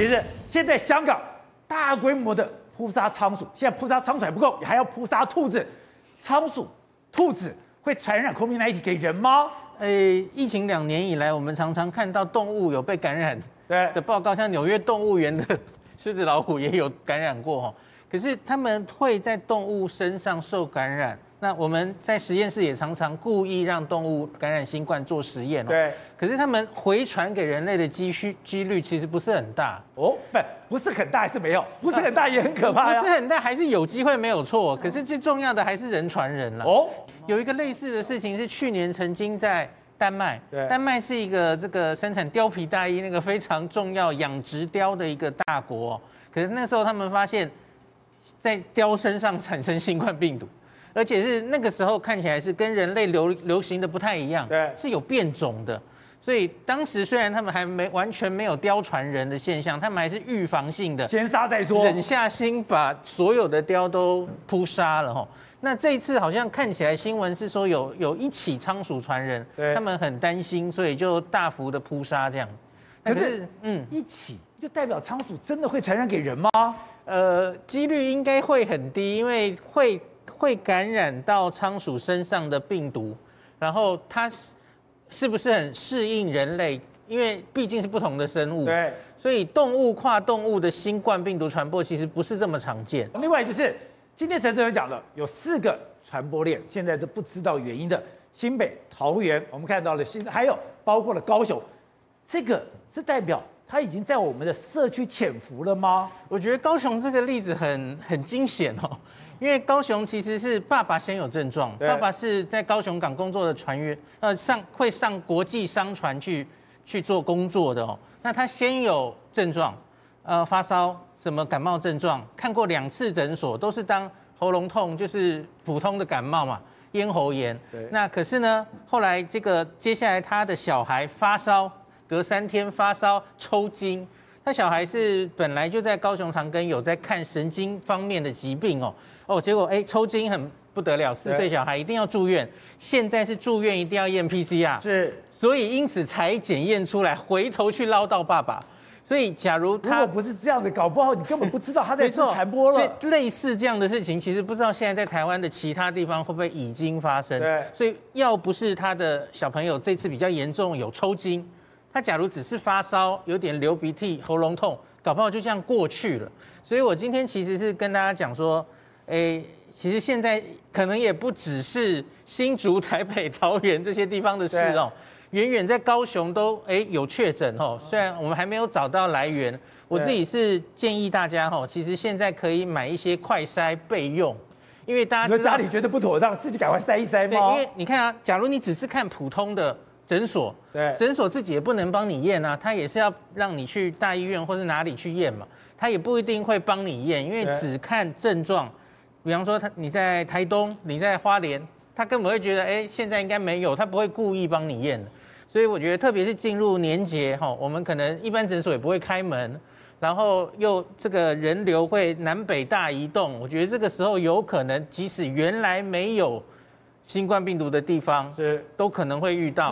其实现在香港大规模的扑杀仓鼠，现在扑杀仓鼠还不够，还要扑杀兔子。仓鼠、兔子会传染 COVID-19 给人吗？诶，疫情两年以来，我们常常看到动物有被感染的报告，像纽约动物园的狮子、老虎也有感染过哈。可是他们会在动物身上受感染。那我们在实验室也常常故意让动物感染新冠做实验哦。对。可是他们回传给人类的几率几率其实不是很大哦，不，不是很大还是没有，不是很大也很可怕呀。不是很大还是有机会没有错，可是最重要的还是人传人了。哦。有一个类似的事情是去年曾经在丹麦，对，丹麦是一个这个生产貂皮大衣那个非常重要养殖貂的一个大国，可是那时候他们发现，在貂身上产生新冠病毒。而且是那个时候看起来是跟人类流流行的不太一样，对，是有变种的。所以当时虽然他们还没完全没有貂传人的现象，他们还是预防性的先杀再说，忍下心把所有的貂都扑杀了哈。那这一次好像看起来新闻是说有有一起仓鼠传人，对，他们很担心，所以就大幅的扑杀这样子。可是，嗯，一起就代表仓鼠真的会传染给人吗？呃，几率应该会很低，因为会。会感染到仓鼠身上的病毒，然后它是是不是很适应人类？因为毕竟是不同的生物，对，所以动物跨动物的新冠病毒传播其实不是这么常见。另外就是今天陈主任讲的，有四个传播链，现在都不知道原因的，新北、桃园，我们看到了新，还有包括了高雄，这个是代表它已经在我们的社区潜伏了吗？我觉得高雄这个例子很很惊险哦。因为高雄其实是爸爸先有症状，爸爸是在高雄港工作的船员，呃，上会上国际商船去去做工作的哦。那他先有症状，呃，发烧，什么感冒症状，看过两次诊所，都是当喉咙痛，就是普通的感冒嘛，咽喉炎。对。那可是呢，后来这个接下来他的小孩发烧，隔三天发烧抽筋，他小孩是本来就在高雄长庚有在看神经方面的疾病哦。哦，结果哎，抽筋很不得了，四岁小孩一定要住院。现在是住院一定要验 PCR，是，所以因此才检验出来，回头去唠叨爸爸。所以假如他如果不是这样子，搞不好你根本不知道他在传播了。所以类似这样的事情，其实不知道现在在台湾的其他地方会不会已经发生。对，所以要不是他的小朋友这次比较严重，有抽筋，他假如只是发烧，有点流鼻涕、喉咙痛，搞不好就这样过去了。所以我今天其实是跟大家讲说。诶，其实现在可能也不只是新竹、台北、桃园这些地方的事哦，远远在高雄都诶有确诊哦。虽然我们还没有找到来源，我自己是建议大家哈，其实现在可以买一些快筛备用，因为大家家里觉得不妥当，自己赶快筛一筛嘛。因为你看啊，假如你只是看普通的诊所，对，诊所自己也不能帮你验啊，他也是要让你去大医院或是哪里去验嘛，他也不一定会帮你验，因为只看症状。比方说，他你在台东，你在花莲，他根本会觉得，哎，现在应该没有，他不会故意帮你验的。所以我觉得，特别是进入年节哈，我们可能一般诊所也不会开门，然后又这个人流会南北大移动，我觉得这个时候有可能，即使原来没有新冠病毒的地方，是都可能会遇到。